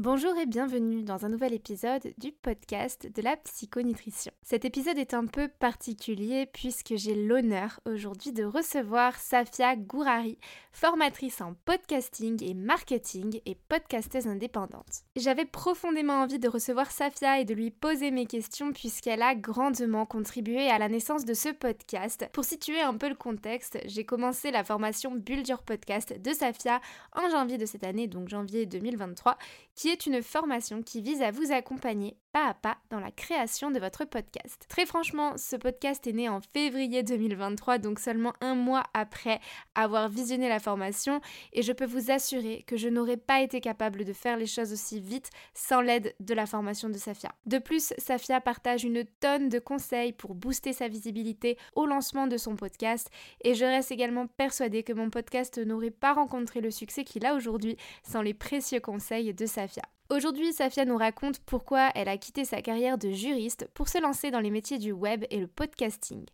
Bonjour et bienvenue dans un nouvel épisode du podcast de la psychonutrition. Cet épisode est un peu particulier puisque j'ai l'honneur aujourd'hui de recevoir Safia Gourari, formatrice en podcasting et marketing et podcasteuse indépendante. J'avais profondément envie de recevoir Safia et de lui poser mes questions puisqu'elle a grandement contribué à la naissance de ce podcast. Pour situer un peu le contexte, j'ai commencé la formation Build Your Podcast de Safia en janvier de cette année, donc janvier 2023, qui une formation qui vise à vous accompagner pas à pas dans la création de votre podcast. Très franchement, ce podcast est né en février 2023, donc seulement un mois après avoir visionné la formation, et je peux vous assurer que je n'aurais pas été capable de faire les choses aussi vite sans l'aide de la formation de Safia. De plus, Safia partage une tonne de conseils pour booster sa visibilité au lancement de son podcast, et je reste également persuadée que mon podcast n'aurait pas rencontré le succès qu'il a aujourd'hui sans les précieux conseils de Safia. Aujourd'hui, Safia nous raconte pourquoi elle a quitté sa carrière de juriste pour se lancer dans les métiers du web et le podcasting.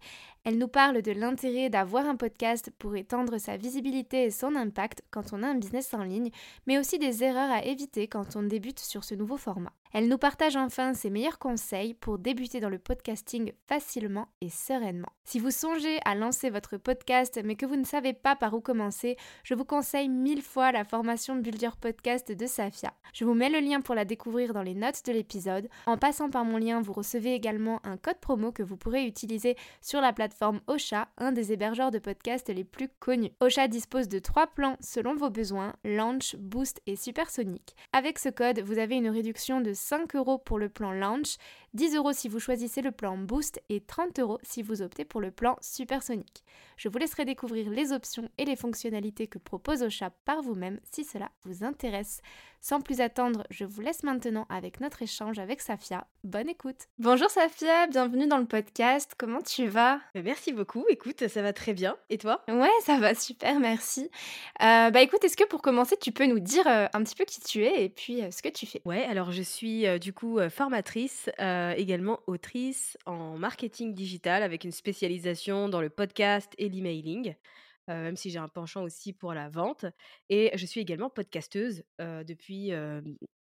Elle nous parle de l'intérêt d'avoir un podcast pour étendre sa visibilité et son impact quand on a un business en ligne, mais aussi des erreurs à éviter quand on débute sur ce nouveau format. Elle nous partage enfin ses meilleurs conseils pour débuter dans le podcasting facilement et sereinement. Si vous songez à lancer votre podcast mais que vous ne savez pas par où commencer, je vous conseille mille fois la formation Build Your Podcast de Safia. Je vous mets le lien pour la découvrir dans les notes de l'épisode. En passant par mon lien, vous recevez également un code promo que vous pourrez utiliser sur la plateforme Ocha, un des hébergeurs de podcasts les plus connus. Ocha dispose de trois plans selon vos besoins, Launch, Boost et Supersonic. Avec ce code, vous avez une réduction de 5 euros pour le plan Launch, 10 euros si vous choisissez le plan Boost et 30 euros si vous optez pour le plan Supersonic. Je vous laisserai découvrir les options et les fonctionnalités que propose Ocha par vous-même si cela vous intéresse. Sans plus attendre, je vous laisse maintenant avec notre échange avec Safia. Bonne écoute. Bonjour Safia, bienvenue dans le podcast. Comment tu vas? Bah, Merci beaucoup. Écoute, ça va très bien. Et toi? Ouais, ça va super, merci. Euh, bah écoute, est-ce que pour commencer, tu peux nous dire euh, un petit peu qui tu es et puis euh, ce que tu fais? Ouais, alors je suis du coup formatrice, également autrice en marketing digital avec une spécialisation dans le podcast et l'emailing même si j'ai un penchant aussi pour la vente. Et je suis également podcasteuse depuis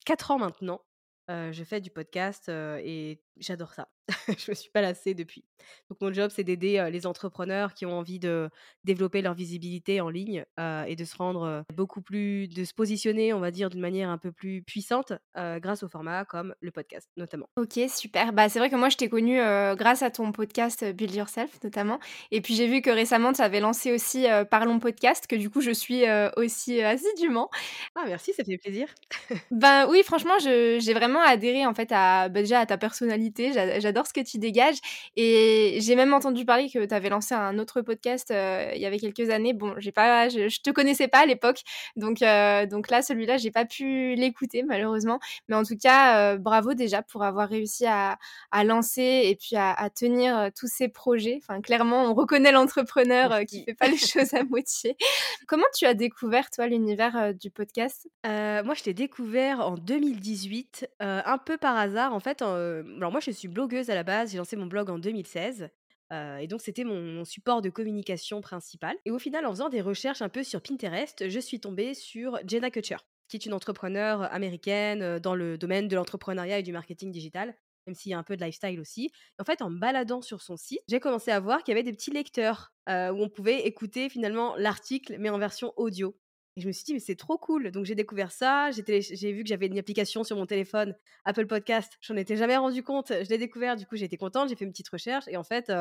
4 ans maintenant. je fais du podcast et j'adore ça. je me suis pas lassée depuis. Donc mon job, c'est d'aider les entrepreneurs qui ont envie de développer leur visibilité en ligne et de se rendre beaucoup plus, de se positionner, on va dire, d'une manière un peu plus puissante grâce au format comme le podcast notamment. Ok, super. Bah c'est vrai que moi je t'ai connue grâce à ton podcast Build Yourself notamment. Et puis j'ai vu que récemment tu avais lancé aussi Parlons Podcast, que du coup je suis aussi assidûment. Ah merci, ça fait plaisir. ben oui, franchement, j'ai vraiment adhéré en fait à bah, déjà à ta personnalité. J'adore ce que tu dégages. Et j'ai même entendu parler que tu avais lancé un autre podcast euh, il y avait quelques années. Bon, j'ai pas, je, te connaissais pas à l'époque, donc euh, donc là celui-là j'ai pas pu l'écouter malheureusement. Mais en tout cas, euh, bravo déjà pour avoir réussi à, à lancer et puis à, à, tenir tous ces projets. Enfin, clairement, on reconnaît l'entrepreneur qui fait pas les choses à moitié. Comment tu as découvert toi l'univers du podcast? Moi, je t'ai découvert en 2018, un peu par hasard. En fait, alors moi je suis blogueuse à la base, j'ai lancé mon blog en 2016. et donc c'était mon, support de communication principal. Et au final, en faisant des recherches un peu sur Pinterest, je suis tombée sur Jenna Kutcher, qui est une entrepreneure américaine dans le domaine de l'entrepreneuriat et du marketing digital, même s'il y a un peu de lifestyle aussi. En fait, en baladant sur son site, j'ai commencé à voir qu'il y avait des petits lecteurs où on pouvait écouter finalement l'article, mais en version audio. Et je me suis dit, mais c'est trop cool. Donc j'ai découvert ça. J'ai vu que j'avais une application sur mon téléphone, Apple Podcast. J'en étais jamais rendu compte. Je l'ai découvert. Du coup, été contente. J'ai fait une petite recherche. Et en fait,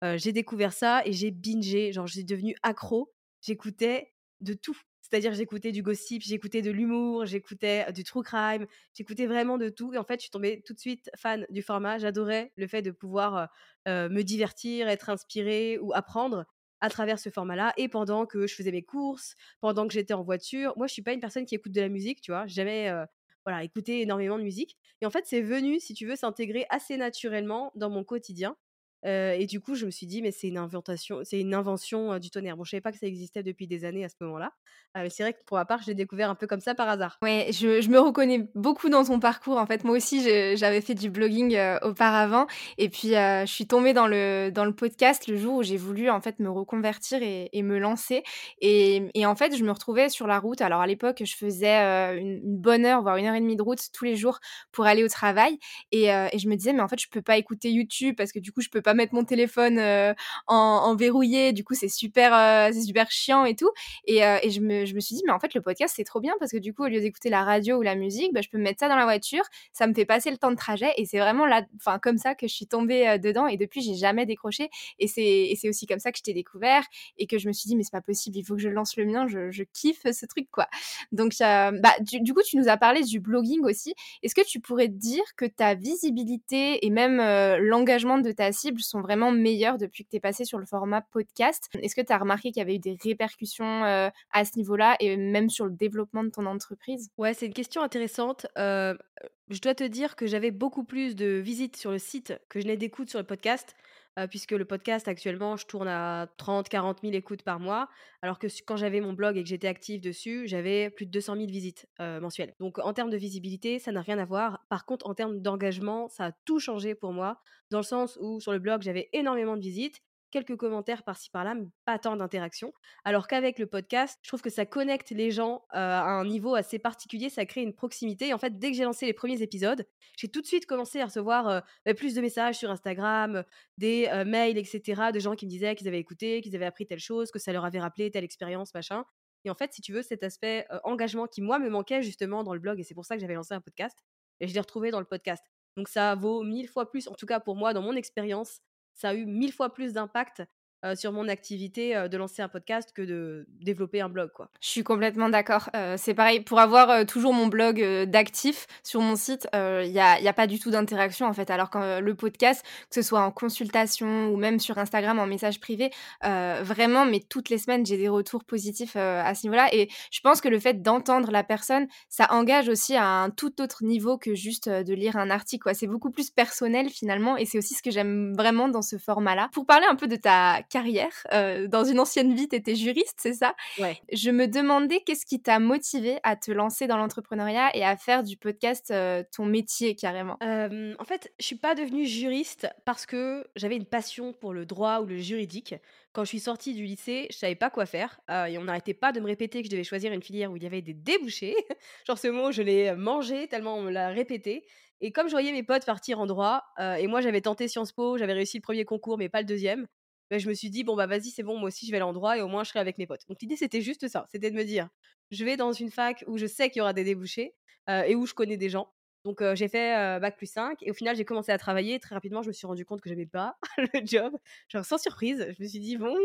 j'ai découvert ça et j'ai bingé. Genre, j'ai devenu accro. J'écoutais de tout. C'est-à-dire, j'écoutais du gossip, j'écoutais de l'humour, j'écoutais du true crime, j'écoutais vraiment de tout. Et en fait, je suis tombée tout de suite fan du format. J'adorais le fait de pouvoir me divertir, être inspirée ou apprendre à travers ce format-là et pendant que je faisais mes courses, pendant que j'étais en voiture. Moi, je suis pas une personne qui écoute de la musique, tu vois? Jamais, heu, voilà, écouté énormément de musique et en fait, c'est venu, si tu veux, s'intégrer assez naturellement dans mon quotidien, et du coup, je me suis dit: «Mais c'est une invention, du tonnerre». Bon, je savais pas que ça existait depuis des années à ce moment-là, heu, c'est vrai que pour ma part, je l'ai découvert un peu comme ça par hasard. Ouais, je me reconnais beaucoup dans ton parcours. En fait, moi aussi, j'avais fait du blogging, auparavant et puis, je suis tombée dans le dans le podcast le jour où j'ai voulu, en fait, me reconvertir et me lancer et en fait, je me retrouvais sur la route. Alors à l'époque, je faisais, une bonne heure, voire une heure et demie de route tous les jours pour aller au travail et et je me disais: «Mais en fait, je peux pas écouter YouTube parce que du coup, je peux pas mettre mon téléphone, heu, en verrouillé. Du coup, c'est super, heu, c'est super chiant et tout» et heu et je me je me suis dit: «Mais en fait, le podcast, c'est trop bien parce que du coup, au lieu d'écouter la radio ou la musique, bah, je peux me mettre ça dans la voiture, ça me fait passer le temps de trajet» et c'est vraiment là enfin, comme ça que je suis tombée, dedans et depuis, j'ai jamais décroché et c'est aussi comme ça que je t'ai découvert et que je me suis dit: «Mais c'est pas possible, il faut que je lance le mien, je kiffe ce truc, quoi». Donc bah, du coup, tu nous as parlé du blogging aussi. Est-ce que tu pourrais dire que ta visibilité et même, l'engagement de ta cible sont vraiment meilleurs depuis que tu es passée sur le format podcast? Est-ce que tu as remarqué qu'il y avait eu des répercussions, heu, à ce niveau-là et même sur le développement de ton entreprise? Ouais, c'est une question intéressante. Heu, je dois te dire que j'avais beaucoup plus de visites sur le site que je n'ai d'écoutes sur le podcast, puisque le podcast actuellement, je tourne à 30-40 000 écoutes par mois, alors que quand j'avais mon blog et que j'étais active dessus, j'avais plus de 200 000 visites, mensuelles. Donc en termes de visibilité, ça n'a rien à voir. Par contre, en termes d'engagement, ça a tout changé pour moi, dans le sens où sur le blog, j'avais énormément de visites, quelques commentaires par-ci par-là, mais pas tant d'interactions. Alors qu'avec le podcast, je trouve que ça connecte les gens, à un niveau assez particulier, ça crée une proximité en fait, dès que j'ai lancé les premiers épisodes, j'ai tout de suite commencé à recevoir, bah, plus de messages sur Instagram, des, mails et cetera, de gens qui me disaient qu'ils avaient écouté, qu'ils avaient appris telle chose, que ça leur avait rappelé telle expérience, machin et en fait, si tu veux, cet aspect, engagement qui, moi, me manquait justement dans le blog et c'est pour ça que j'avais lancé un podcast et je l'ai retrouvé dans le podcast. Donc ça vaut 1000 fois plus, en tout cas pour moi, dans mon expérience, ça a eu 1000 fois plus d'impact, heu, sur mon activité, heu, de lancer un podcast que de développer un blog, quoi. Je suis complètement d'accord. Heu, c'est pareil, pour avoir, toujours mon blog, d'actif sur mon site, il y a y a pas du tout d'interaction, en fait. Alors que euh, le podcast, que ce soit en consultation ou même sur Instagram en message privé, vraiment, mais toutes les semaines, j'ai des retours positifs, à ce niveau-là et je pense que le fait d'entendre la personne, ça engage aussi à un tout autre niveau que juste, de lire un article. C'est beaucoup plus personnel finalement et c'est aussi ce que j'aime vraiment dans ce format-là. Pour parler un peu de ta carrière, heu, dans une ancienne vie, tu étais juriste, c'est ça? Ouais. Je me demandais qu'est-ce qui t'a motivé à te lancer dans l'entrepreneuriat et à faire du podcast, heu, ton métier carrément? En fait, je suis pas devenue juriste parce que j'avais une passion pour le droit ou le juridique. Quand je suis sortie du lycée, je savais pas quoi faire, heu et on n'arrêtait pas de me répéter que je devais choisir une filière où il y avait des débouchés. Genre ce mot, je l'ai, mangé tellement on me l'a répété et comme je voyais mes potes partir en droit, et moi j'avais tenté Sciences Po, j'avais réussi le premier concours mais pas le deuxième. Beh, je me suis dit: «Bon, bah, vas-y, c'est bon, moi aussi je vais aller en droit et au moins je serai avec mes potes». Donc l'idée, c'était juste ça, c'était de me dire: «Je vais dans une fac où je sais qu'il y aura des débouchés, heu et où je connais des gens». Donc j'ai fait, heu, bac+5 et au final, j'ai commencé à travailler. Très rapidement, je me suis rendu compte que j'aimais pas le job. Genre sans surprise, je me suis dit: «Bon,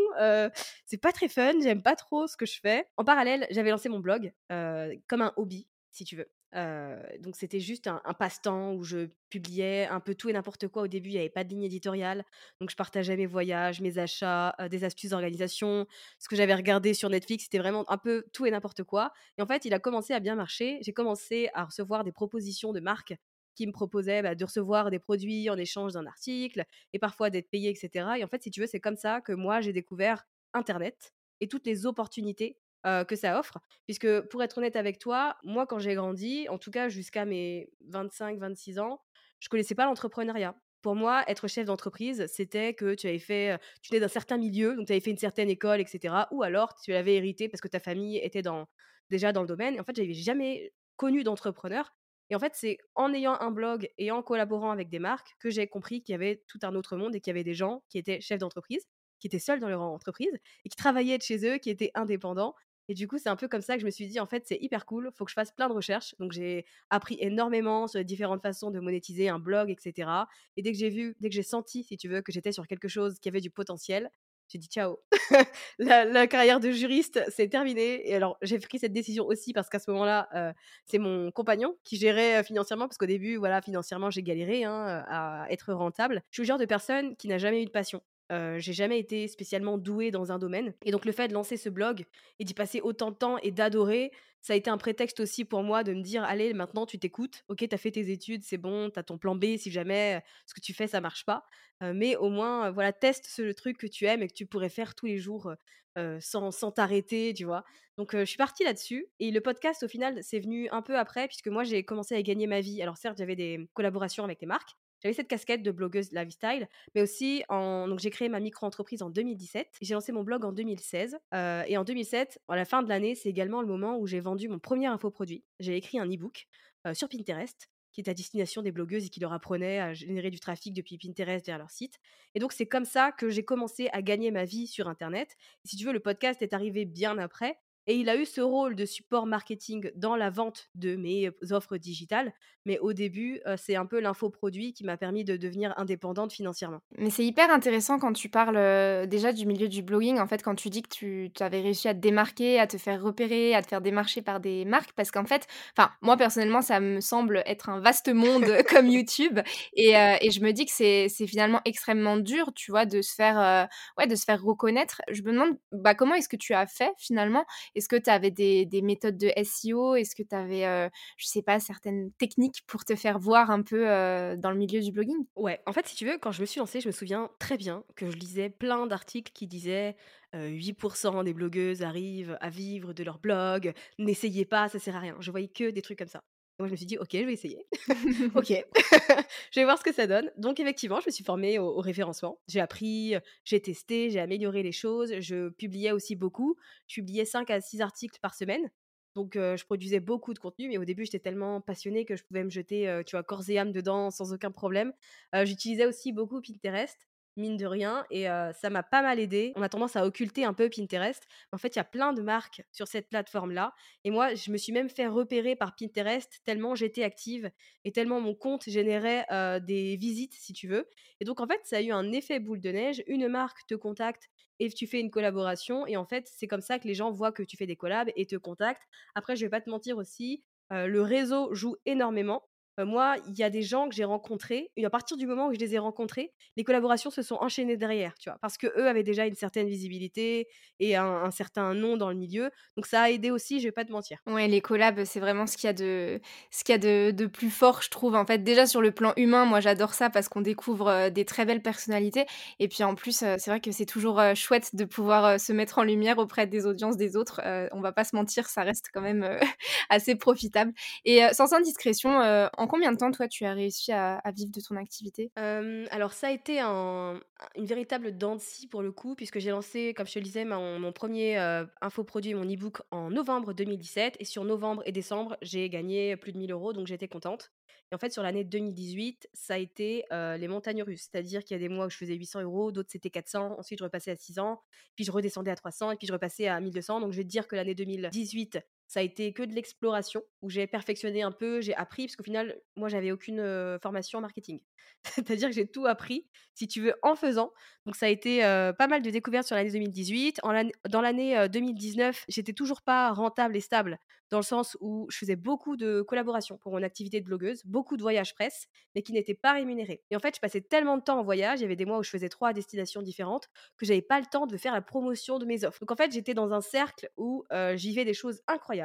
c'est pas très fun, j'aime pas trop ce que je fais». En parallèle, j'avais lancé mon blog, comme un hobby, si tu veux. Donc c'était juste un passe-temps où je publiais un peu tout et n'importe quoi. Au début, il y avait pas de ligne éditoriale, donc je partageais mes voyages, mes achats, des astuces d'organisation, ce que j'avais regardé sur Netflix, c'était vraiment un peu tout et n'importe quoi et en fait, il a commencé à bien marcher. J'ai commencé à recevoir des propositions de marques qui me proposaient, bah, de recevoir des produits en échange d'un article et parfois d'être payé et cetera et en fait, si tu veux, c'est comme ça que moi, j'ai découvert internet et toutes les opportunités, que ça offre. Puisque pour être honnête avec toi, moi, quand j'ai grandi, en tout cas jusqu'à mes 25-26 ans, je connaissais pas l'entrepreneuriat. Pour moi, être chef d'entreprise, c'était que tu avais fait, tu venais d'un certain milieu, donc tu avais fait une certaine école et cetera ou alors tu l'avais hérité parce que ta famille était dans déjà dans le domaine en fait, j'avais jamais connu d'entrepreneur et en fait, c'est en ayant un blog et en collaborant avec des marques que j'ai compris qu'il y avait tout un autre monde et qu'il y avait des gens qui étaient chefs d'entreprise, qui étaient seuls dans leur entreprise et qui travaillaient de chez eux, qui étaient indépendants et du coup, c'est un peu comme ça que je me suis dit: «En fait, c'est hyper cool, faut que je fasse plein de recherches». Donc j'ai appris énormément sur les différentes façons de monétiser un blog et cetera et dès que j'ai vu, dès que j'ai senti, si tu veux, que j'étais sur quelque chose qui avait du potentiel, j'ai dit: «Ciao, la carrière de juriste, c'est terminé» et alors j'ai pris cette décision aussi parce qu'à ce moment-là, heu, c'est mon compagnon qui gérait, heu, financièrement parce qu'au début, voilà, financièrement, j'ai galéré, hein, à être rentable. Je suis le genre de personne qui n'a jamais eu de passion. J'ai jamais été spécialement douée dans un domaine. Et donc le fait de lancer ce blog et d'y passer autant de temps et d'adorer, ça a été un prétexte aussi pour moi de me dire allez, maintenant tu t'écoutes, ok, t'as fait tes études, c'est bon, t'as ton plan B si jamais ce que tu fais ça marche pas. Mais au moins, voilà, teste ce truc que tu aimes et que tu pourrais faire tous les jours sans, sans t'arrêter, tu vois? Donc je suis partie là-dessus. Et le podcast, au final, c'est venu un peu après, puisque moi j'ai commencé à gagner ma vie. Alors certes, j'avais des collaborations avec les marques, j'avais cette casquette de blogueuse lifestyle, mais aussi en... donc j'ai créé ma micro-entreprise en 2017. J'ai lancé mon blog en 2016. Euh, et en 2007, à la fin de l'année, c'est également le moment où j'ai vendu mon premier infoproduit. J'ai écrit un e-book euh, sur Pinterest qui est à destination des blogueuses et qui leur apprenait à générer du trafic depuis Pinterest vers leur site. Et donc c'est comme ça que j'ai commencé à gagner ma vie sur Internet. Et si tu veux, le podcast est arrivé bien après, et il a eu ce rôle de support marketing dans la vente de mes offres digitales. Mais au début, c'est un peu l'infoproduit qui m'a permis de devenir indépendante financièrement. Mais c'est hyper intéressant quand tu parles déjà du milieu du blogging, en fait, quand tu dis que tu, avais réussi à te démarquer, à te faire repérer, à te faire démarcher par des marques, parce qu'en fait, enfin, moi personnellement, ça me semble être un vaste monde comme YouTube, et, et, je me dis que c'est finalement extrêmement dur, tu vois, de se faire, ouais, de se faire reconnaître. Je me demande, bah, comment est-ce que tu as fait finalement? Est-ce que tu avais des, méthodes de SEO Est-ce que tu avais, euh, je sais pas, certaines techniques pour te faire voir un peu euh, dans le milieu du blogging? Ouais, en fait, si tu veux, quand je me suis lancée, je me souviens très bien que je lisais plein d'articles qui disaient 8% euh, des blogueuses arrivent à vivre de leur blog, n'essayez pas, ça sert à rien. Je voyais que des trucs comme ça moi, je me suis dit, ok, je vais essayer. ok, je vais voir ce que ça donne. Donc, effectivement, je me suis formée au, référencement. J'ai appris, j'ai testé, j'ai amélioré les choses. Je publiais aussi beaucoup. Je publiais 5 à 6 articles par semaine. Donc, je produisais beaucoup de contenu, mais au début, j'étais tellement passionnée que je pouvais me jeter, tu vois, corps et âme dedans sans aucun problème. J'utilisais aussi beaucoup Pinterest mine de rien, et ça m'a pas mal aidé. On a tendance à occulter un peu Pinterest. En fait, il y a plein de marques sur cette plateforme-là. Et moi, je me suis même fait repérer par Pinterest tellement j'étais active et tellement mon compte générait des visites, si tu veux. Et donc, en fait, ça a eu un effet boule de neige. Une marque te contacte et tu fais une collaboration. Et en fait, c'est comme ça que les gens voient que tu fais des collabs et te contactent. Après, je vais pas te mentir aussi, le réseau joue énormément moi, il y a des gens que j'ai rencontrés et à partir du moment où je les ai rencontrés, les collaborations se sont enchaînées derrière, tu vois? Parce qu'eux avaient déjà une certaine visibilité et un certain nom dans le milieu, donc ça a aidé aussi, je vais pas te mentir. Ouais, les collabs, c'est vraiment ce qu'il y a de ce qu'il y a de de plus fort, je trouve. En fait, déjà sur le plan humain, moi j'adore ça parce qu'on découvre, des très belles personnalités et puis en plus, c'est vrai que c'est toujours, chouette de pouvoir, se mettre en lumière auprès des audiences des autres. on va pas se mentir, ça reste quand même, assez profitable et sans indiscrétion, en combien de temps, toi, tu as réussi à, vivre de ton activité? Alors, ça a été une véritable dent de scie pour le coup, puisque j'ai lancé, comme je te le disais, mon, premier infoproduit, mon e-book en novembre 2017. Et sur novembre et décembre, j'ai gagné plus de 1000 euros, donc j'étais contente. Et en fait, sur l'année 2018, ça a été les montagnes russes. C'est-à-dire qu'il y a des mois où je faisais 800 euros, d'autres c'était 400. Ensuite, je repassais à 600, puis je redescendais à 300, et puis je repassais à 1200. Donc, je vais te dire que l'année 2018, ça a été que de l'exploration où j'ai perfectionné un peu, j'ai appris, parce qu'au final, moi, j'avais aucune formation en marketing. C'est-à-dire que j'ai tout appris, si tu veux, en faisant. Donc, ça a été pas mal de découvertes sur l'année 2018. dans l'année 2019, j'étais toujours pas rentable et stable, dans le sens où je faisais beaucoup de collaborations pour mon activité de blogueuse, beaucoup de voyages presse, mais qui n'étaient pas rémunérés. Et en fait, je passais tellement de temps en voyage, il y avait des mois où je faisais trois destinations différentes, que j'avais pas le temps de faire la promotion de mes offres. Donc, en fait, j'étais dans un cercle où j'y vais des choses incroyables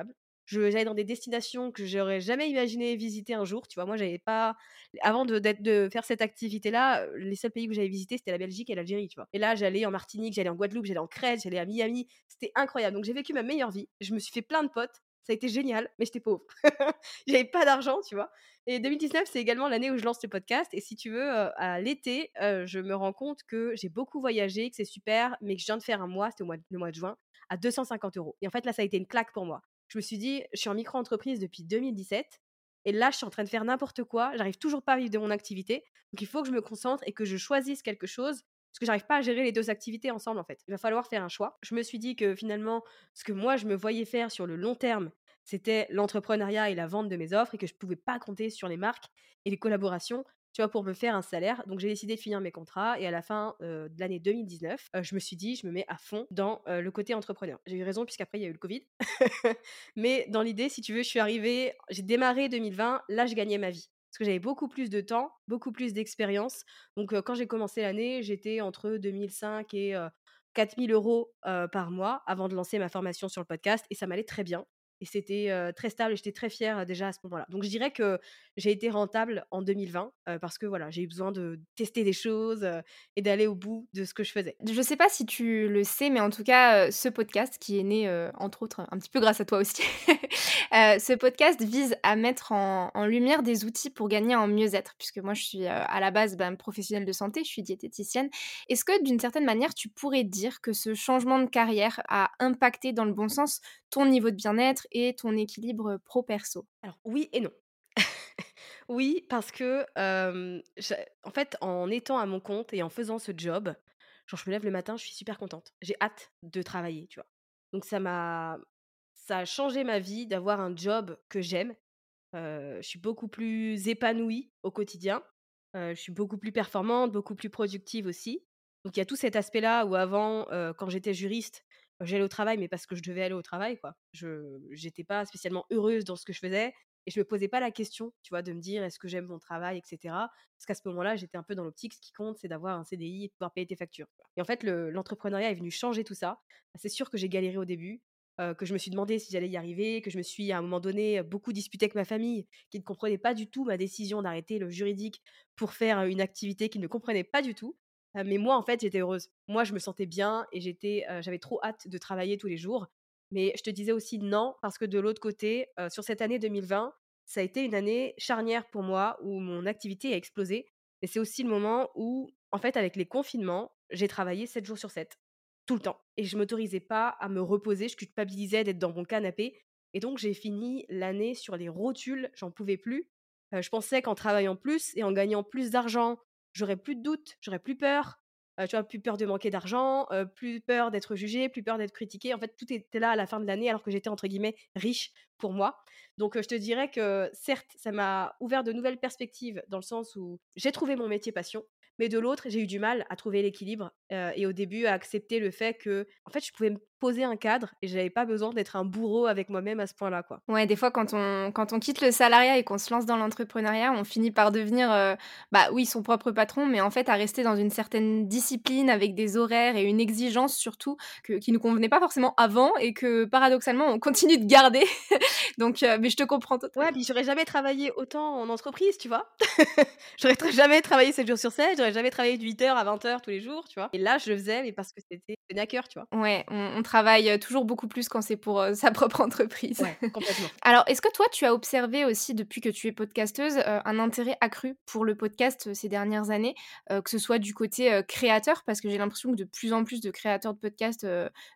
J'allais dans des destinations que j'aurais jamais imaginé visiter un jour. Tu vois, moi, j'avais pas. Avant de, faire cette activité-là, les seuls pays que j'avais visités, c'était la Belgique et l'Algérie, tu vois? Et là, j'allais en Martinique, j'allais en Guadeloupe, j'allais en Crète, j'allais à Miami. C'était incroyable. Donc, j'ai vécu ma meilleure vie. Je me suis fait plein de potes. Ça a été génial, mais j'étais pauvre. j'avais pas d'argent, tu vois? Et 2019, c'est également l'année où je lance le podcast. Et si tu veux, à l'été, je me rends compte que j'ai beaucoup voyagé, que c'est super, mais que je viens de faire un mois, c'était le mois de juin, à 250 euros. Et en fait, là, ça a été une claque pour moi je me suis dit, je suis en micro-entreprise depuis 2017. Et là, je suis en train de faire n'importe quoi. J'arrive toujours pas à vivre de mon activité. Donc, il faut que je me concentre et que je choisisse quelque chose. Parce que j'arrive pas à gérer les deux activités ensemble, en fait. Il va falloir faire un choix. Je me suis dit que finalement, ce que moi, je me voyais faire sur le long terme, c'était l'entrepreneuriat et la vente de mes offres et que je pouvais pas compter sur les marques et les collaborations tu vois, pour me faire un salaire. Donc j'ai décidé de finir mes contrats et à la fin de l'année 2019, je me suis dit, je me mets à fond dans le côté entrepreneur. J'ai eu raison puisqu'après il y a eu le Covid. Mais dans l'idée, si tu veux, je suis arrivée, j'ai démarré 2020, là je gagnais ma vie. Parce que j'avais beaucoup plus de temps, beaucoup plus d'expérience. Donc, quand j'ai commencé l'année, j'étais entre 2 500 et heu, 4 000 € heu, par mois avant de lancer ma formation sur le podcast et ça m'allait très bien et c'était, très stable et j'étais très fière, déjà à ce moment-là. Donc je dirais que j'ai été rentable en 2020, heu, parce que voilà, j'ai eu besoin de tester des choses, et d'aller au bout de ce que je faisais. Je sais pas si tu le sais, mais en tout cas, ce podcast qui est né, entre autres, un petit peu grâce à toi aussi, ce podcast vise à mettre en lumière des outils pour gagner en mieux-être. Puisque moi je suis, à la base, ben, professionnelle de santé, je suis diététicienne. Est-ce que d'une certaine manière, tu pourrais dire que ce changement de carrière a impacté dans le bon sens ton niveau de bien-être et ton équilibre pro perso? Alors oui et non. Oui, parce que, en fait, en étant à mon compte et en faisant ce job, genre je me lève le matin, je suis super contente. J'ai hâte de travailler, tu vois? Donc ça m'a ça a changé ma vie d'avoir un job que j'aime. Je suis beaucoup plus épanouie au quotidien. Je suis beaucoup plus performante, beaucoup plus productive aussi. Donc il y a tout cet aspect-là où avant, quand j'étais juriste, j'allais au travail, mais parce que je devais aller au travail, quoi. Je j'étais pas spécialement heureuse dans ce que je faisais et je me posais pas la question, tu vois, de me dire: «Est-ce que j'aime mon travail?» et cetera. Parce qu'à ce moment-là, j'étais un peu dans l'optique, ce qui compte, c'est d'avoir un CDI et de pouvoir payer tes factures. Et en fait, le l'entrepreneuriat est venu changer tout ça. C'est sûr que j'ai galéré au début, heu, que je me suis demandé si j'allais y arriver, que je me suis, à un moment donné, heu, beaucoup disputée avec ma famille, qui ne comprenait pas du tout ma décision d'arrêter le juridique pour faire, heu, une activité qu'ils ne comprenaient pas du tout. Mais moi, en fait, j'étais heureuse. Moi, je me sentais bien et j'étais, j'avais trop hâte de travailler tous les jours. Mais je te disais aussi non, parce que de l'autre côté, sur cette année 2020, ça a été une année charnière pour moi où mon activité a explosé. Et c'est aussi le moment où, en fait, avec les confinements, j'ai travaillé 7 jours sur 7, tout le temps. Et je m'autorisais pas à me reposer, je culpabilisais d'être dans mon canapé. Et donc j'ai fini l'année sur les rotules, j'en pouvais plus. Je pensais qu'en travaillant plus et en gagnant plus d'argent, j'aurais plus de doutes, j'aurais plus peur, heu, tu vois? Plus peur de manquer d'argent, plus peur d'être jugée, plus peur d'être critiquée. En fait, tout était là à la fin de l'année alors que j'étais entre guillemets «riche» pour moi. Donc, je te dirais que certes, ça m'a ouvert de nouvelles perspectives dans le sens où j'ai trouvé mon métier passion, mais de l'autre, j'ai eu du mal à trouver l'équilibre, et au début à accepter le fait que, en fait, je pouvais poser un cadre et j'avais pas besoin d'être un bourreau avec moi-même à ce point-là, quoi. Ouais, des fois, quand on quand on quitte le salariat et qu'on se lance dans l'entrepreneuriat, on finit par devenir, heu, bah, oui, son propre patron, mais en fait, à rester dans une certaine discipline avec des horaires et une exigence surtout que qui nous convenait pas forcément avant et que paradoxalement, on continue de garder. Donc, heu, mais je te comprends Ouais, totalement. puis j'aurais jamais travaillé autant en entreprise, tu vois? J'aurais jamais travaillé 7 jours sur 7, j'aurais jamais travaillé de 8:00 à 20:00 tous les jours, tu vois? Et là, je le faisais, mais parce que c'était à cœur, tu vois? Ouais, on on travaille, heu, toujours beaucoup plus quand c'est pour, heu, sa propre entreprise. Ouais, complètement. Alors, est-ce que toi, tu as observé aussi depuis que tu es podcasteuse, heu, un intérêt accru pour le podcast, ces dernières années? Que ce soit du côté, créateur, parce que j'ai l'impression que de plus en plus de créateurs de podcasts,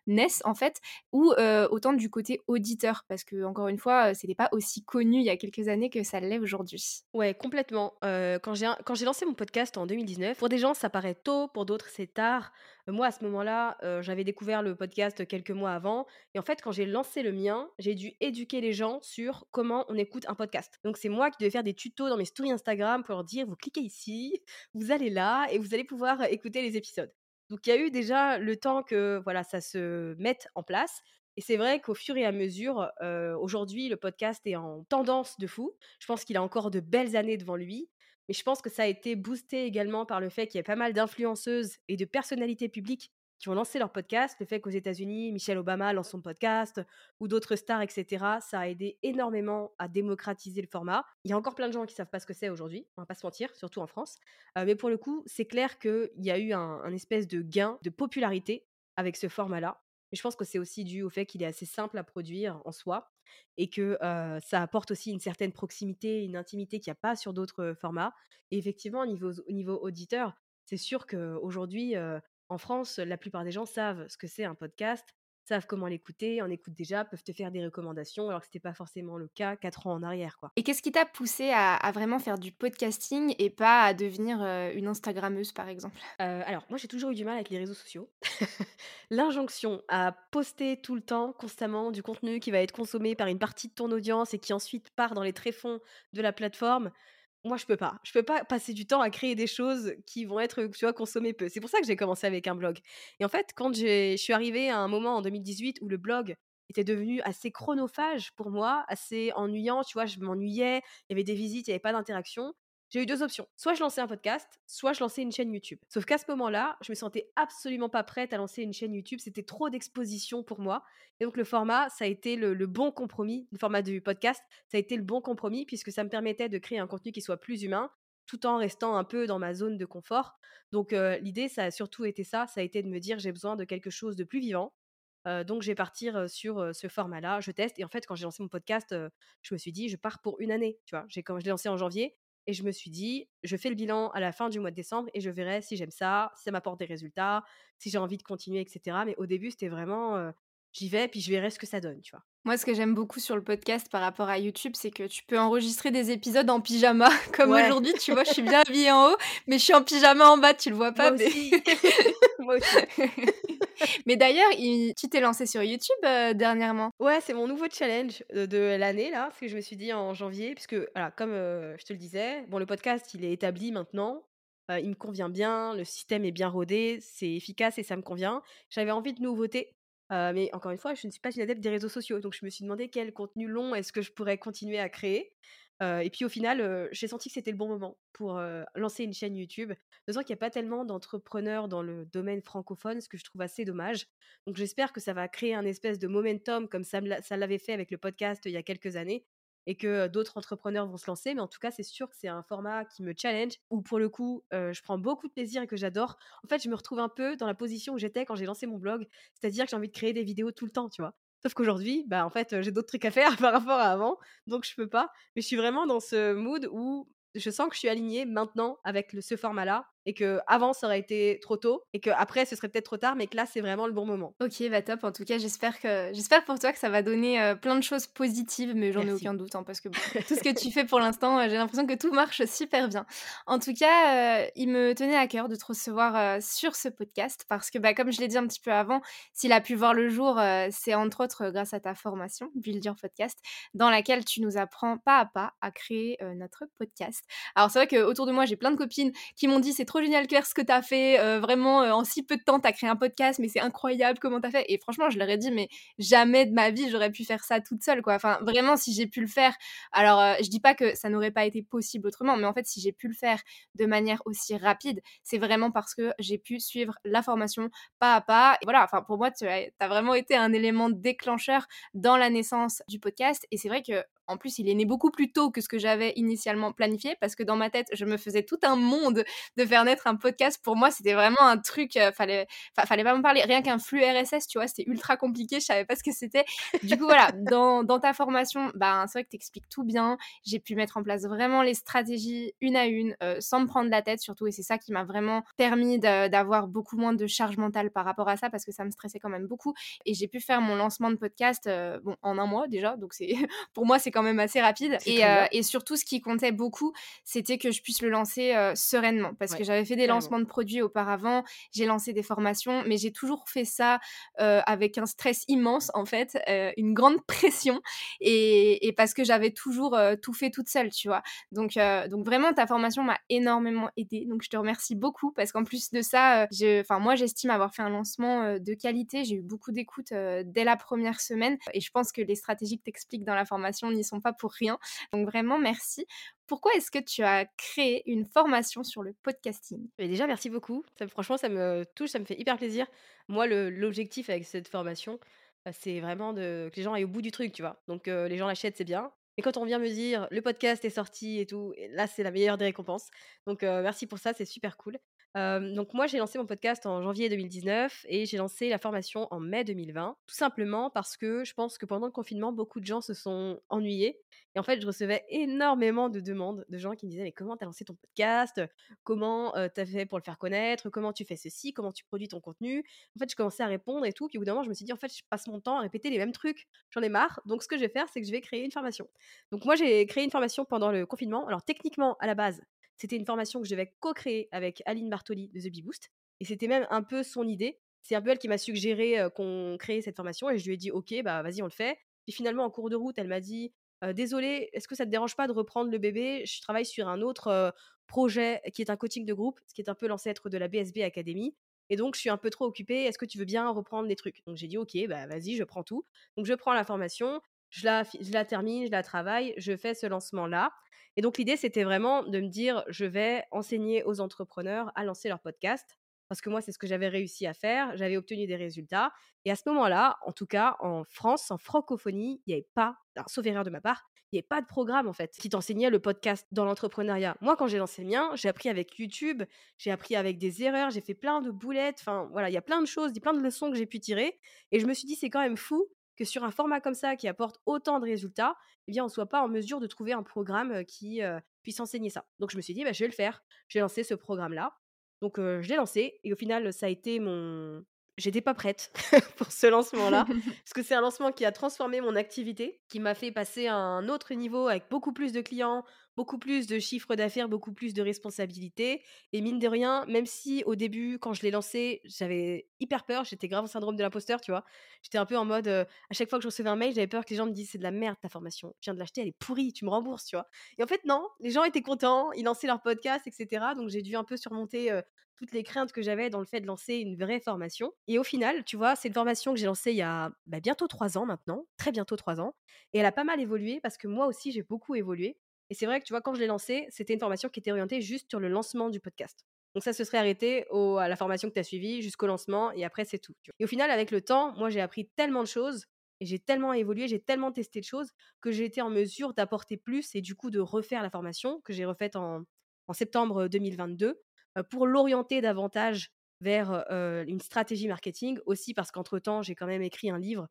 naissent en fait, ou, autant du côté auditeur? Parce qu'encore une fois, heu, c'était pas aussi connu il y a quelques années que ça l'est aujourd'hui. Ouais, complètement. Quand j'ai lancé mon podcast en 2019, pour des gens, ça paraît tôt, pour d'autres, c'est tard. Moi, à ce moment-là, j'avais découvert le podcast quelques mois avant et en fait, quand j'ai lancé le mien, j'ai dû éduquer les gens sur comment on écoute un podcast. Donc c'est moi qui devais faire des tutos dans mes stories Instagram pour leur dire: «Vous cliquez ici, vous allez là et vous allez pouvoir, écouter les épisodes». Donc il y a eu déjà le temps que, voilà, ça se mette en place et c'est vrai qu'au fur et à mesure, aujourd'hui, le podcast est en tendance de fou. Je pense qu'il a encore de belles années devant lui, mais je pense que ça a été boosté également par le fait qu'il y a pas mal d'influenceuses et de personnalités publiques qui ont lancé leur podcast. Le fait qu'aux États-Unis, Michelle Obama lance son podcast ou d'autres stars et cetera, ça a aidé énormément à démocratiser le format. Il y a encore plein de gens qui savent pas ce que c'est aujourd'hui, on va pas se mentir, surtout en France. Heu, mais pour le coup, c'est clair qu'il y a eu un espèce de gain de popularité avec ce format-là et je pense que c'est aussi dû au fait qu'il est assez simple à produire en soi et que, ça apporte aussi une certaine proximité, une intimité qu'il y a pas sur d'autres, formats et effectivement au niveau au niveau auditeur, c'est sûr qu'aujourd'hui, en France, la plupart des gens savent ce que c'est un podcast, savent comment l'écouter, en écoutent déjà, peuvent te faire des recommandations alors que c'était pas forcément le cas 4 ans en arrière, quoi. Et qu'est-ce qui t'a poussée à à vraiment faire du podcasting et pas à devenir, heu, une instagrammeuse, par exemple? Heu, alors moi j'ai toujours eu du mal avec les réseaux sociaux. L'injonction à poster tout le temps, constamment, du contenu qui va être consommé par une partie de ton audience et qui ensuite part dans les tréfonds de la plateforme, moi je peux pas. Je peux pas passer du temps à créer des choses qui vont être, tu vois, consommées peu. C'est pour ça que j'ai commencé avec un blog et en fait, quand je suis arrivée à un moment en 2018 où le blog était devenu assez chronophage pour moi, assez ennuyant, tu vois? Je m'ennuyais, il y avait des visites, il y avait pas d'interaction. J'ai eu 2 options. Soit je lançais un podcast, soit je lançais une chaîne YouTube. Sauf qu'à ce moment-là, je me sentais absolument pas prête à lancer une chaîne YouTube. C'était trop d'exposition pour moi. Et donc le format, ça a été le, bon compromis. Le format du podcast, ça a été le bon compromis puisque ça me permettait de créer un contenu qui soit plus humain tout en restant un peu dans ma zone de confort. Donc euh, l'idée, ça a surtout été ça. Ça a été de me dire j'ai besoin de quelque chose de plus vivant. Euh, donc je vais partir euh, sur ce format-là, je teste. Et en fait, quand j'ai lancé mon podcast, je me suis dit, je pars pour une année. Tu vois, quand je l'ai lancé en janvier et je me suis dit, je fais le bilan à la fin du mois de décembre et je verrai si j'aime ça, si ça m'apporte des résultats, si j'ai envie de continuer, etc. Mais au début, c'était vraiment, euh, j'y vais puis je verrai ce que ça donne, tu vois. Moi, ce que j'aime beaucoup sur le podcast par rapport à YouTube, c'est que tu peux enregistrer des épisodes en pyjama. Comme Ouais. aujourd'hui, tu vois, je suis bien habillée en haut, mais je suis en pyjama en bas, tu le vois pas. Moi mais... Moi aussi. mais d'ailleurs, il- tu t'es lancé sur YouTube euh, dernièrement? Ouais, c'est mon nouveau challenge euh, de l'année là, parce que je me suis dit en janvier, puisque voilà, comme euh, je te le disais, bon le podcast il est établi maintenant, euh, il me convient bien, le système est bien rodé, c'est efficace et ça me convient. J'avais envie de nouveautés, mais encore une fois, je ne suis pas une adepte des réseaux sociaux, donc je me suis demandé quel contenu long est-ce que je pourrais continuer à créer. Et puis au final, j'ai senti que c'était le bon moment pour lancer une chaîne YouTube. D'autant qu'il n'y a pas tellement d'entrepreneurs dans le domaine francophone, ce que je trouve assez dommage. Donc j'espère que ça va créer un espèce de momentum comme ça, l'avait fait avec le podcast il y a quelques années et que d'autres entrepreneurs vont se lancer. Mais en tout cas, c'est sûr que c'est un format qui me challenge, où pour le coup, je prends beaucoup de plaisir et que j'adore. En fait, je me retrouve un peu dans la position où j'étais quand j'ai lancé mon blog, c'est-à-dire que j'ai envie de créer des vidéos tout le temps, tu vois? Sauf qu'aujourd'hui, bah en fait, j'ai d'autres trucs à faire par rapport à avant, donc je peux pas. Mais je suis vraiment dans ce mood où je sens que je suis alignée maintenant avec le- ce format-là et que avant ça aurait été trop tôt et que après ce serait peut-être trop tard, mais que là c'est vraiment le bon moment. Ok, bah top. En tout cas, j'espère que j'espère pour toi que ça va donner euh, plein de choses positives, mais j'en ai aucun doute, hein, parce que bon, tout ce que tu fais pour l'instant, euh, j'ai l'impression que tout marche super bien. En tout cas, euh, il me tenait à cœur de te recevoir sur ce podcast, parce que bah, comme je l'ai dit un petit peu avant, s'il a pu voir le jour, c'est entre autres grâce à ta formation, Build Your Podcast, dans laquelle tu nous apprends pas à pas à créer notre podcast. Alors c'est vrai qu'autour de moi, j'ai plein de copines qui m'ont dit c'est trop génial Claire ce que t'as fait, euh, vraiment euh, en si peu de temps t'as créé un podcast, mais c'est incroyable comment t'as fait. Et franchement, je leur ai dit mais jamais de ma vie j'aurais pu faire ça toute seule quoi. Enfin vraiment si j'ai pu le faire, alors euh, je dis pas que ça n'aurait pas été possible autrement, mais en fait si j'ai pu le faire de manière aussi rapide, c'est vraiment parce que j'ai pu suivre la formation pas à pas. Et voilà, enfin pour moi tu as, as vraiment été un élément déclencheur dans la naissance du podcast. Et c'est vrai que en plus, il est né beaucoup plus tôt que ce que j'avais initialement planifié parce que dans ma tête, je me faisais tout un monde de faire naître un podcast. Pour moi, c'était vraiment un truc, euh, fallait, fa- fallait pas me parler. Rien qu'un flux RSS, tu vois, c'était ultra compliqué, je savais pas ce que c'était. Du coup, voilà, dans, ta formation, ben, c'est vrai que tu expliques tout bien. J'ai pu mettre en place vraiment les stratégies une à une, euh, sans me prendre la tête surtout. Et c'est ça qui m'a vraiment permis d'avoir beaucoup moins de charge mentale par rapport à ça parce que ça me stressait quand même beaucoup. Et j'ai pu faire mon lancement de podcast euh, bon, en un mois déjà. Donc, c'est pour moi, c'est quand même assez rapide. Et, euh, et surtout, ce qui comptait beaucoup, c'était que je puisse le lancer euh, sereinement. Parce Ouais, que j'avais fait des lancements de produits auparavant, j'ai lancé des formations, mais j'ai toujours fait ça euh, avec un stress immense, en fait, une grande pression. Et, et parce que j'avais toujours tout fait toute seule, tu vois. Donc, donc vraiment, ta formation m'a énormément aidée. Donc, je te remercie beaucoup parce qu'en plus de ça, je- enfin, moi, j'estime avoir fait un lancement de qualité. J'ai eu beaucoup d'écoute dès la première semaine. Et je pense que les stratégies que tu expliques dans la formation n'y sont pas pour rien. Donc, vraiment, merci. Pourquoi est-ce que tu as créé une formation sur le podcasting? Déjà, merci beaucoup. Ça, me- franchement, ça me touche, ça me fait hyper plaisir. Moi, l'objectif avec cette formation, euh, c'est vraiment de, que les gens aillent au bout du truc, tu vois. Donc, euh, les gens l'achètent, c'est bien. Et quand on vient me dire, le podcast est sorti et tout, là, c'est la meilleure des récompenses. Donc, euh, merci pour ça, c'est super cool. Donc, moi, j'ai lancé mon podcast en janvier 2019 et j'ai lancé la formation en mai 2020. Tout simplement parce que je pense que pendant le confinement, beaucoup de gens se sont ennuyés. Et en fait, je recevais énormément de demandes de gens qui me disaient, mais comment t'as lancé ton podcast? Comment euh, tu as fait pour le faire connaître, comment tu fais ceci, comment tu produis ton contenu? En fait, je commençais à répondre et tout. Puis au bout d'un moment, je me suis dit, en fait, je passe mon temps à répéter les mêmes trucs. J'en ai marre. Donc, ce que je vais faire, c'est que je vais créer une formation. Donc, moi, j'ai créé une formation pendant le confinement. Alors, techniquement, à la base, c'était une formation que je devais co-créer avec Aline Bartoli de The Bee Boost. Et c'était même un peu son idée. C'est un peu elle qui m'a suggéré qu'on crée cette formation. Et je lui ai dit, OK, bah vas-y, on le fait. Puis finalement, en cours de route, elle m'a dit, désolée, est-ce que ça te dérange pas de reprendre le bébé? Je travaille sur un autre projet qui est un coaching de groupe, ce qui est un peu l'ancêtre de la BSB Academy. et donc je suis un peu trop occupée. Est-ce que tu veux bien reprendre les trucs? Donc j'ai dit ok, bah vas-y, je prends tout. Donc je prends la formation, je la, je la termine, je la travaille, je fais ce lancement-là. Et donc l'idée, c'était vraiment de me dire, je vais enseigner aux entrepreneurs à lancer leur podcast parce que moi, c'est ce que j'avais réussi à faire. J'avais obtenu des résultats. Et à ce moment-là, en tout cas, en France, en francophonie, il n'y avait pas, sauf erreur de ma part, il n'y avait pas de programme en fait qui t'enseignait le podcast dans l'entrepreneuriat. Moi, quand j'ai lancé le mien, j'ai appris avec YouTube, j'ai appris avec des erreurs, j'ai fait plein de boulettes. Enfin, voilà, il y a plein de choses, plein de leçons que j'ai pu tirer. Et je me suis dit, c'est quand même fou que sur un format comme ça qui apporte autant de résultats, eh bien, on ne soit pas en mesure de trouver un programme qui puisse enseigner ça. Donc, je me suis dit, bah, je vais le faire. J'ai lancé ce programme-là. Donc, je l'ai lancé et au final, ça a été mon, j'étais pas prête pour ce lancement-là, parce que c'est un lancement qui a transformé mon activité, qui m'a fait passer à un autre niveau avec beaucoup plus de clients, beaucoup plus de chiffres d'affaires, beaucoup plus de responsabilités. Et mine de rien, même si au début, quand je l'ai lancé, j'avais hyper peur, j'étais grave au syndrome de l'imposteur, tu vois. J'étais un peu en mode, à chaque fois que je recevais un mail, j'avais peur que les gens me disent c'est de la merde ta formation, je viens de l'acheter, elle est pourrie, tu me rembourses, tu vois. Et en fait, non, les gens étaient contents, ils lançaient leur podcast, etc. Donc j'ai dû un peu surmonter toutes les craintes que j'avais dans le fait de lancer une vraie formation. Et au final, tu vois, c'est une formation que j'ai lancée il y a bah, bientôt trois ans maintenant, très bientôt trois ans. Et elle a pas mal évolué parce que moi aussi, j'ai beaucoup évolué. Et c'est vrai que, tu vois, quand je l'ai lancée, c'était une formation qui était orientée juste sur le lancement du podcast. Donc ça se serait arrêté à la formation que tu as suivie jusqu'au lancement et après c'est tout. Et au final, avec le temps, moi j'ai appris tellement de choses et j'ai tellement évolué, j'ai tellement testé de choses que j'ai été en mesure d'apporter plus et du coup de refaire la formation que j'ai refaite en, en septembre 2022 pour l'orienter davantage vers une stratégie marketing, aussi parce qu'entre-temps, j'ai quand même écrit un livre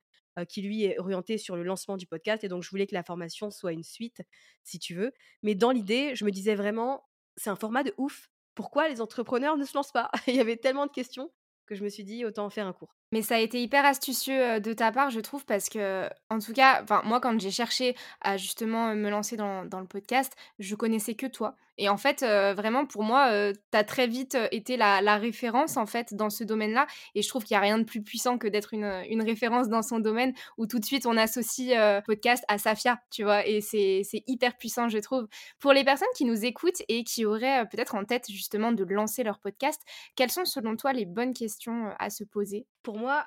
qui lui est orienté sur le lancement du podcast, et donc je voulais que la formation soit une suite, si tu veux. Mais dans l'idée, je me disais vraiment, c'est un format de ouf. Pourquoi les entrepreneurs ne se lancent pas? Il y avait tellement de questions que je me suis dit, autant en faire un cours. Mais ça a été hyper astucieux de ta part, je trouve, parce que, en tout cas, moi, quand j'ai cherché à justement me lancer dans, le podcast, je connaissais que toi. Et en fait, vraiment, pour moi, tu as très vite été la, référence, en fait, dans ce domaine-là. Et je trouve qu'il n'y a rien de plus puissant que d'être une, référence dans son domaine, où tout de suite, on associe podcast à Safia, tu vois. Et c'est hyper puissant, je trouve. Pour les personnes qui nous écoutent et qui auraient peut-être en tête, justement, de lancer leur podcast, quelles sont, selon toi, les bonnes questions à se poser Pour moi,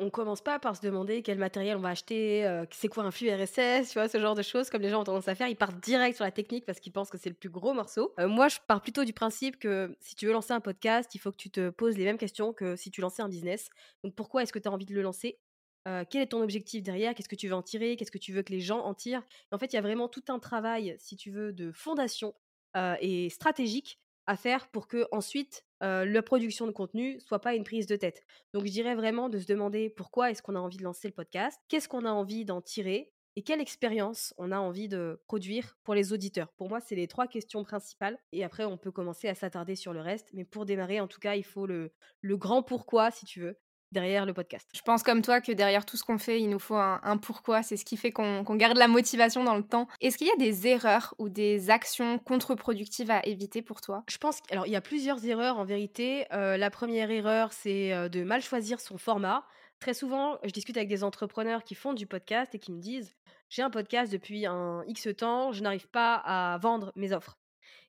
on commence pas par se demander quel matériel on va acheter, c'est quoi un flux RSS, tu vois, ce genre de choses, comme les gens ont tendance à faire. Ils partent direct sur la technique parce qu'ils pensent que c'est le plus gros morceau. Moi, je pars plutôt du principe que si tu veux lancer un podcast, il faut que tu te poses les mêmes questions que si tu lançais un business. Donc, pourquoi est-ce que tu as envie de le lancer? Quel est ton objectif derrière? Qu'est-ce que tu veux en tirer? Qu'est-ce que tu veux que les gens en tirent? En fait, il y a vraiment tout un travail, si tu veux, de fondation et stratégique à faire pour que ensuite la production de contenu soit pas une prise de tête. Donc, je dirais vraiment de se demander pourquoi est-ce qu'on a envie de lancer le podcast Qu'est-ce qu'on a envie d'en tirer et quelle expérience on a envie de produire pour les auditeurs Pour moi, c'est les trois questions principales. Et après, on peut commencer à s'attarder sur le reste. Mais pour démarrer, en tout cas, il faut le grand pourquoi, si tu veux, derrière le podcast. Je pense comme toi que derrière tout ce qu'on fait, il nous faut un, pourquoi. C'est ce qui fait qu'on garde la motivation dans le temps. Est-ce qu'il y a des erreurs ou des actions contre-productives à éviter pour toi? Je pense alors il y a plusieurs erreurs en vérité. Euh, la première erreur, c'est euh, de mal choisir son format. Très souvent, je discute avec des entrepreneurs qui font du podcast et qui me disent j'ai un podcast depuis un X temps, je n'arrive pas à vendre mes offres.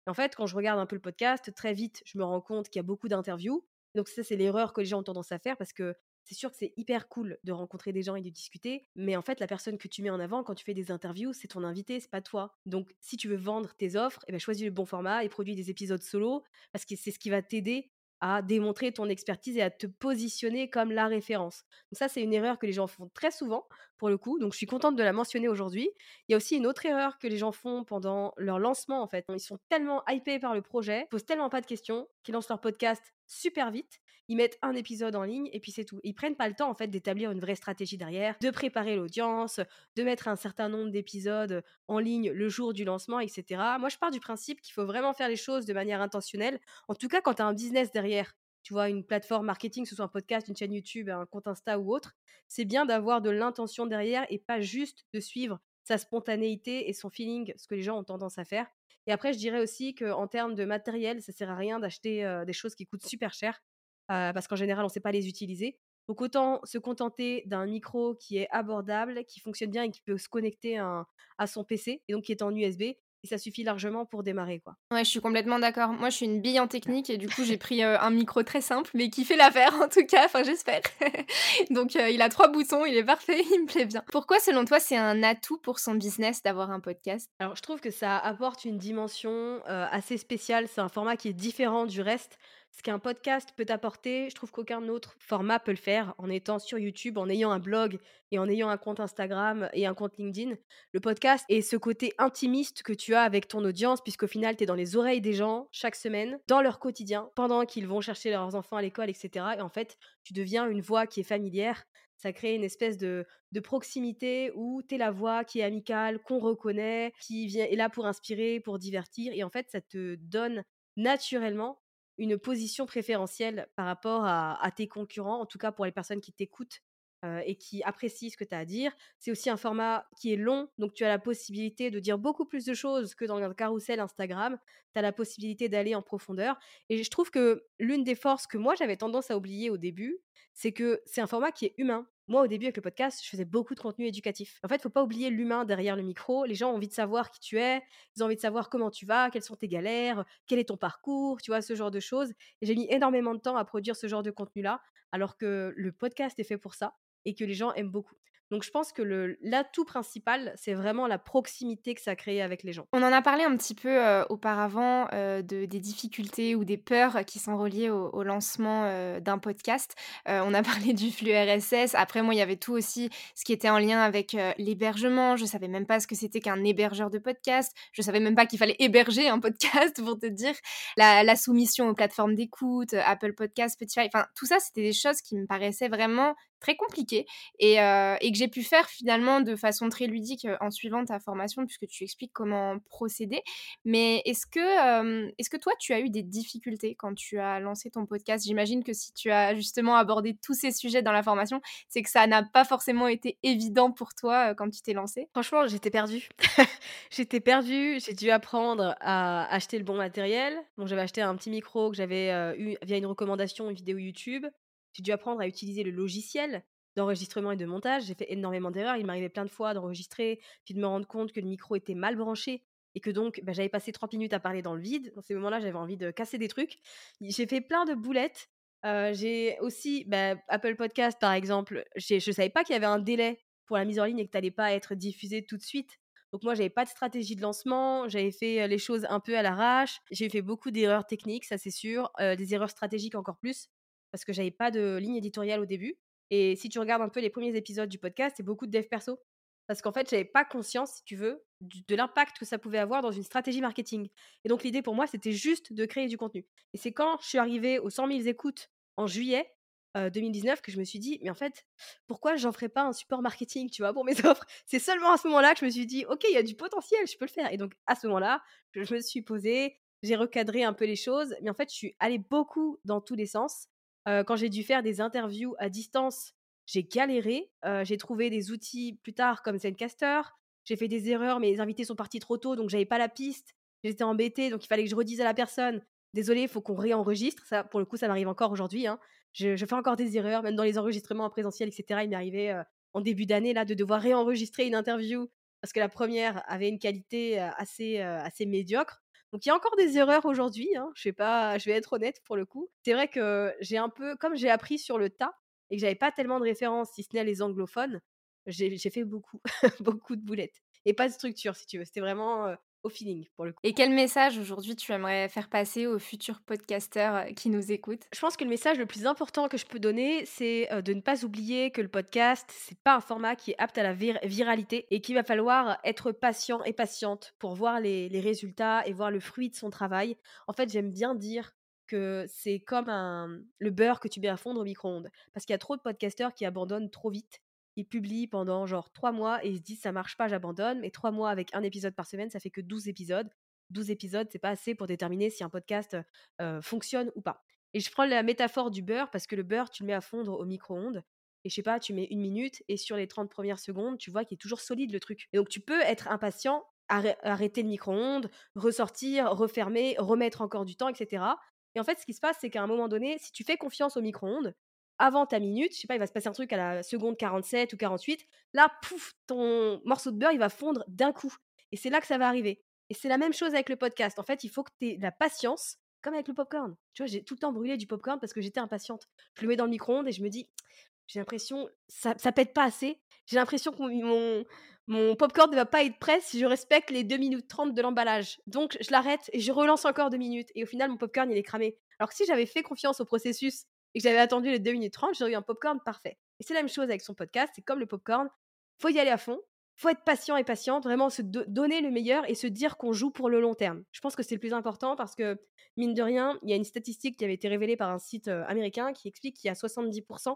Et en fait, quand je regarde un peu le podcast, très vite, je me rends compte qu'il y a beaucoup d'interviews. Donc ça, c'est l'erreur que les gens ont tendance à faire parce que c'est sûr que c'est hyper cool de rencontrer des gens et de discuter, mais en fait, la personne que tu mets en avant quand tu fais des interviews, c'est ton invité, c'est pas toi. Donc, si tu veux vendre tes offres, eh ben, choisis le bon format et produis des épisodes solo parce que c'est ce qui va t'aider à démontrer ton expertise et à te positionner comme la référence. Donc ça, c'est une erreur que les gens font très souvent, pour le coup. Donc je suis contente de la mentionner aujourd'hui. Il y a aussi une autre erreur que les gens font pendant leur lancement, en fait. Ils sont tellement hypés par le projet, posent tellement pas de questions, qu'ils lancent leur podcast super vite ils mettent un épisode en ligne et puis c'est tout. Ils prennent pas le temps en fait d'établir une vraie stratégie derrière, de préparer l'audience, de mettre un certain nombre d'épisodes en ligne le jour du lancement, etc. Moi, je pars du principe qu'il faut vraiment faire les choses de manière intentionnelle. En tout cas, quand tu as un business derrière, tu vois, une plateforme marketing, que ce soit un podcast, une chaîne YouTube, un compte Insta ou autre, c'est bien d'avoir de l'intention derrière et pas juste de suivre sa spontanéité et son feeling, ce que les gens ont tendance à faire. Et après, je dirais aussi qu'en termes de matériel, ça sert à rien d'acheter des choses qui coûtent super cher parce qu'en général, on ne sait pas les utiliser. Donc autant se contenter d'un micro qui est abordable, qui fonctionne bien et qui peut se connecter à, son PC et donc qui est en USB. et ça suffit largement pour démarrer, quoi. Ouais, je suis complètement d'accord. Moi, je suis une bille en technique et du coup, j'ai pris euh, un micro très simple, mais qui fait l'affaire en tout cas. Enfin, j'espère. Donc, euh, il a trois boutons, il est parfait, il me plaît bien. Pourquoi, selon toi, c'est un atout pour son business d'avoir un podcast? Alors, je trouve que ça apporte une dimension euh, assez spéciale. C'est un format qui est différent du reste. Ce qu'un podcast peut apporter, je trouve qu'aucun autre format peut le faire en étant sur YouTube, en ayant un blog et en ayant un compte Instagram et un compte LinkedIn. Le podcast est ce côté intimiste que tu as avec ton audience, puisqu'au final, tu es dans les oreilles des gens chaque semaine, dans leur quotidien, pendant qu'ils vont chercher leurs enfants à l'école, etc. Et en fait, tu deviens une voix qui est familière. Ça crée une espèce de, proximité où tu es la voix qui est amicale, qu'on reconnaît, qui vient, est là pour inspirer, pour divertir. Et en fait, ça te donne naturellement une position préférentielle par rapport à, tes concurrents, en tout cas pour les personnes qui t'écoutent et qui apprécient ce que tu as à dire. C'est aussi un format qui est long, donc tu as la possibilité de dire beaucoup plus de choses que dans un carrousel Instagram. Tu as la possibilité d'aller en profondeur. Et je trouve que l'une des forces que moi j'avais tendance à oublier au début, c'est que c'est un format qui est humain. Moi, au début, avec le podcast, je faisais beaucoup de contenu éducatif. En fait, il faut pas oublier l'humain derrière le micro. Les gens ont envie de savoir qui tu es, ils ont envie de savoir comment tu vas, quelles sont tes galères, quel est ton parcours, tu vois, ce genre de choses. Et j'ai mis énormément de temps à produire ce genre de contenu-là, alors que le podcast est fait pour ça et que les gens aiment beaucoup. Donc je pense que l'atout principal, c'est vraiment la proximité que ça crée avec les gens. On en a parlé un petit peu euh, auparavant euh, de, des difficultés ou des peurs qui sont reliées au, lancement euh, d'un podcast. on a parlé du flux RSS. Après, moi, il y avait tout aussi ce qui était en lien avec l'hébergement. Je savais même pas ce que c'était qu'un hébergeur de podcast. Je savais même pas qu'il fallait héberger un podcast pour te dire. La, la soumission aux plateformes d'écoute, Apple Podcast, Spotify. Enfin, tout ça, c'était des choses qui me paraissaient vraiment très compliquées et, et que j'ai pu faire finalement de façon très ludique en suivant ta formation, puisque tu expliques comment procéder. Mais est-ce que, est-ce que toi, tu as eu des difficultés quand tu as lancé ton podcast? J'imagine que si tu as justement abordé tous ces sujets dans la formation, c'est que ça n'a pas forcément été évident pour toi quand tu t'es lancé. Franchement, j'étais perdue. j'étais perdue. J'ai dû apprendre à acheter le bon matériel. J'avais acheté un petit micro que j'avais eu via une recommandation, une vidéo YouTube. J'ai dû apprendre à utiliser le logiciel d'enregistrement et de montage. J'ai fait énormément d'erreurs. Il m'arrivait plein de fois d'enregistrer, puis de me rendre compte que le micro était mal branché et que donc bah, j'avais passé 30 minutes à parler dans le vide. Dans ces moments-là, j'avais envie de casser des trucs. J'ai fait plein de boulettes. j'ai aussi bah, Apple Podcast, par exemple. Je ne savais pas qu'il y avait un délai pour la mise en ligne et que tu n'allais pas être diffusé tout de suite. Donc moi, j'avais pas de stratégie de lancement, j'avais fait les choses un peu à l'arrache. J'ai fait beaucoup d'erreurs techniques, ça c'est sûr, des erreurs stratégiques encore plus, parce que j'avais pas de ligne éditoriale au début. Et si tu regardes un peu les premiers épisodes du podcast, c'est beaucoup de dev perso. Parce qu'en fait, j'avais pas conscience, si tu veux, de l'impact que ça pouvait avoir dans une stratégie marketing. Et donc, l'idée pour moi, c'était juste de créer du contenu. Et c'est quand je suis arrivée aux 100 000 écoutes en juillet 2019 que je me suis dit, mais en fait, pourquoi j'en ferais pas un support marketing, tu vois, pour mes offres? C'est seulement à ce moment-là que je me suis dit, ok, il y a du potentiel, je peux le faire. Et donc, à ce moment-là, je me suis posée, j'ai recadré un peu les choses, mais en fait, je suis allée beaucoup dans tous les sens quand j'ai dû faire des interviews à distance, j'ai galéré. j'ai trouvé des outils plus tard comme Zencaster. J'ai fait des erreurs, mes invités sont partis trop tôt, donc j'avais pas la piste. J'étais embêtée, donc il fallait que je redise à la personne Désolé, il faut qu'on réenregistre. Ça, pour le coup, ça m'arrive encore aujourd'hui. Hein. Je, fais encore des erreurs, même dans les enregistrements en présentiel, etc. Il m'est arrivé en début d'année là de devoir réenregistrer une interview parce que la première avait une qualité assez, assez médiocre. Donc il y a encore des erreurs aujourd'hui, hein, je sais pas, je vais être honnête pour le coup. C'est vrai que j'ai un peu, comme j'ai appris sur le tas et que j'avais pas tellement de références, si ce n'est les anglophones, j'ai fait beaucoup, beaucoup de boulettes et pas de structure si tu veux. C'était vraiment au feeling pour le coup. Et quel message aujourd'hui tu aimerais faire passer aux futurs podcasteurs euh, qui nous écoutent? Je pense que le message le plus important que je peux donner, c'est euh, de ne pas oublier que le podcast, c'est pas un format qui est apte à la viralité et qu'il va falloir être patient et patiente pour voir les, les résultats et voir le fruit de son travail. En fait, j'aime bien dire que c'est comme un, le beurre que tu mets à fondre au micro-ondes. Parce qu'il y a trop de podcasteurs qui abandonnent trop vite ils publient pendant genre trois mois et ils se disent ça marche pas, j'abandonne. Mais trois mois avec un épisode par semaine, ça fait que 12 épisodes. 12 épisodes, c'est pas assez pour déterminer si un podcast fonctionne ou pas. Et je prends la métaphore du beurre parce que le beurre, tu le mets à fondre au micro-ondes. Et je sais pas, tu mets une minute et sur les 30 premières secondes, tu vois qu'il est toujours solide le truc. Et donc tu peux être impatient, arrêter le micro-ondes, ressortir, refermer, remettre encore du temps, etc. Et en fait, ce qui se passe, c'est qu'à un moment donné, si tu fais confiance au micro-ondes, avant ta minute, je sais pas, il va se passer un truc à la seconde 47 ou 48, là, pouf, ton morceau de beurre, il va fondre d'un coup. Et c'est là que ça va arriver. Et c'est la même chose avec le podcast. En fait, il faut que tu aies la patience, comme avec le popcorn. Tu vois, j'ai tout le temps brûlé du popcorn parce que j'étais impatiente. Je le mets dans le micro-ondes et je me dis, j'ai l'impression, ça, ça pète pas assez. J'ai l'impression que mon, mon popcorn ne va pas être prêt si je respecte les 2 minutes 30 de l'emballage. Donc, je l'arrête et je relance encore 2 minutes. Et au final, mon popcorn, il est cramé. Alors que si j'avais fait confiance au processus et que j'avais attendu les 2 minutes 30, j'aurais eu un popcorn parfait. Et c'est la même chose avec son podcast. C'est comme le popcorn. faut y aller à fond. faut être patient et patiente. Vraiment se donner le meilleur et se dire qu'on joue pour le long terme. Je pense que c'est le plus important parce que, mine de rien, il y a une statistique qui avait été révélée par un site américain qui explique qu'il y a 70%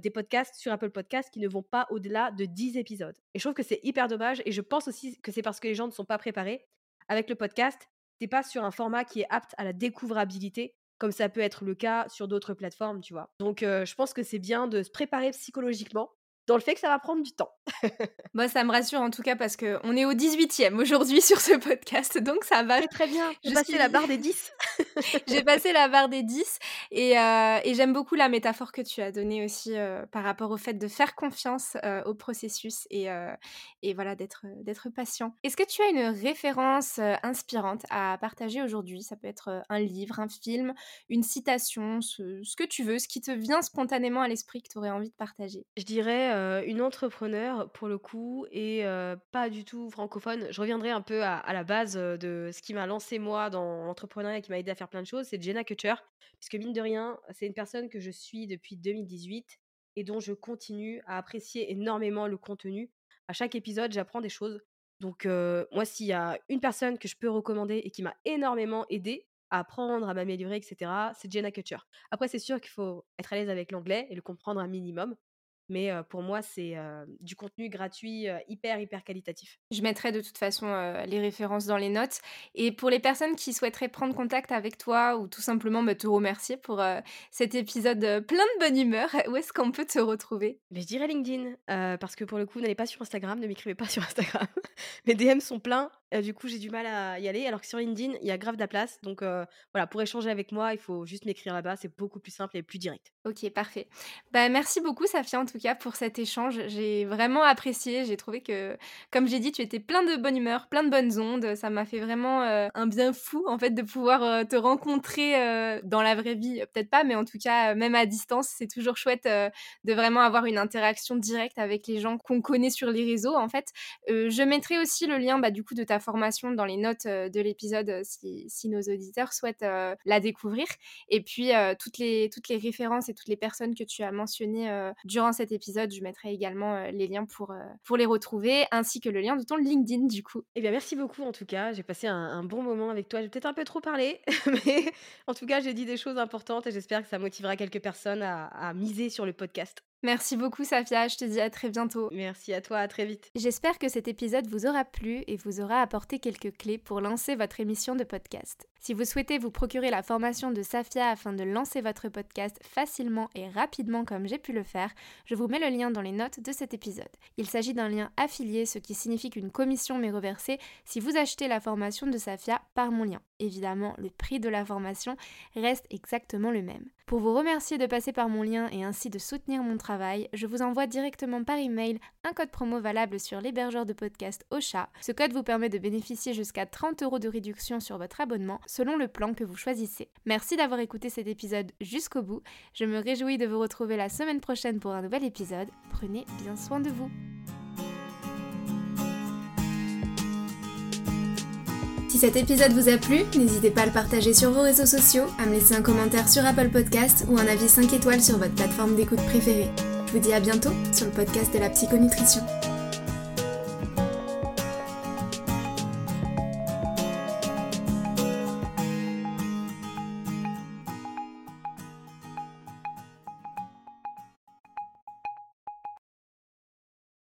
des podcasts sur Apple Podcasts qui ne vont pas au-delà de 10 épisodes. Et je trouve que c'est hyper dommage et je pense aussi que c'est parce que les gens ne sont pas préparés. Avec le podcast, t'es pas sur un format qui est apte à la découvrabilité, comme ça peut être le cas sur d'autres plateformes, tu vois. Donc je pense que c'est bien de se préparer psychologiquement dans le fait que ça va prendre du temps. Moi, ça me rassure en tout cas parce qu'on est au 18e aujourd'hui sur ce podcast, donc ça va. Très, très bien, j'ai passé la barre des 10. j'ai passé la barre des 10 et, euh, et j'aime beaucoup la métaphore que tu as donnée aussi euh, par rapport au fait de faire confiance euh, au processus et, et voilà, d'être patient. Est-ce que tu as une référence inspirante à partager aujourd'hui? Ça peut être un livre, un film, une citation, ce, ce, que tu veux, ce qui te vient spontanément à l'esprit que tu aurais envie de partager? Je dirais une entrepreneur pour le coup et pas du tout francophone. Je reviendrai un peu à, la base de ce qui m'a lancé moi dans l'entrepreneuriat et qui m'a aidé à faire plein de choses, c'est Jenna Kutcher. Puisque mine de rien, c'est une personne que je suis depuis 2018 et dont je continue à apprécier énormément le contenu. À chaque épisode, j'apprends des choses. Donc moi, s'il y a une personne que je peux recommander et qui m'a énormément aidé à apprendre, à m'améliorer, etc., c'est Jenna Kutcher. Après, c'est sûr qu'il faut être à l'aise avec l'anglais et le comprendre un minimum. Mais pour moi, c'est du contenu gratuit hyper, hyper qualitatif. Je mettrai de toute façon les références dans les notes. Et pour les personnes qui souhaiteraient prendre contact avec toi ou tout simplement bah, te remercier pour cet épisode plein de bonne humeur, où est-ce qu'on peut te retrouver? Mais Je dirais LinkedIn, parce que pour le coup, n'allez pas sur Instagram, ne m'écrivez pas sur Instagram. Mes DM sont pleins du coup, j'ai du mal à y aller. Alors que sur LinkedIn, il y a grave de la place. Donc voilà, pour échanger avec moi, il faut juste m'écrire là-bas. C'est beaucoup plus simple et plus direct. Ok, parfait. Bah, merci beaucoup, Safia, en tout cas, pour cet échange. J'ai vraiment apprécié. J'ai trouvé que, comme j'ai dit, tu étais plein de bonne humeur, plein de bonnes ondes. Ça m'a fait vraiment un bien fou, en fait, de pouvoir te rencontrer dans la vraie vie. Peut-être pas, mais en tout cas, même à distance, c'est toujours chouette de vraiment avoir une interaction directe avec les gens qu'on connaît sur les réseaux, en fait. je mettrai aussi le lien, bah, du coup, de ta formation dans les notes de l'épisode si, nos auditeurs souhaitent la découvrir. Et puis, toutes, les, toutes les références et toutes les personnes que tu as mentionnées durant cet épisode, je mettrai également les liens pour, pour les retrouver, ainsi que le lien de ton LinkedIn, du coup. Eh bien, merci beaucoup en tout cas. J'ai passé un, bon moment avec toi. J'ai peut-être un peu trop parlé, mais en tout cas, j'ai dit des choses importantes et j'espère que ça motivera quelques personnes à miser sur le podcast. Merci beaucoup Safia, je te dis à très bientôt. Merci à toi, à très vite. J'espère que cet épisode vous aura plu et vous aura apporté quelques clés pour lancer votre émission de podcast. Si vous souhaitez vous procurer la formation de Safia afin de lancer votre podcast facilement et rapidement comme j'ai pu le faire, je vous mets le lien dans les notes de cet épisode. Il s'agit d'un lien affilié, ce qui signifie qu'une commission m'est reversée si vous achetez la formation de Safia par mon lien. Évidemment, le prix de la formation reste exactement le même. Pour vous remercier de passer par mon lien et ainsi de soutenir mon travail, je vous envoie directement par email un code promo valable sur l'hébergeur de podcast Ocha. Ce code vous permet de bénéficier jusqu'à 30 euros de réduction sur votre abonnement selon le plan que vous choisissez. Merci d'avoir écouté cet épisode jusqu'au bout. Je me réjouis de vous retrouver la semaine prochaine pour un nouvel épisode. Prenez bien soin de vous. Si cet épisode vous a plu, n'hésitez pas à le partager sur vos réseaux sociaux, à me laisser un commentaire sur Apple Podcast ou un avis 5 étoiles sur votre plateforme d'écoute préférée. Je vous dis à bientôt sur le podcast de la psychonutrition.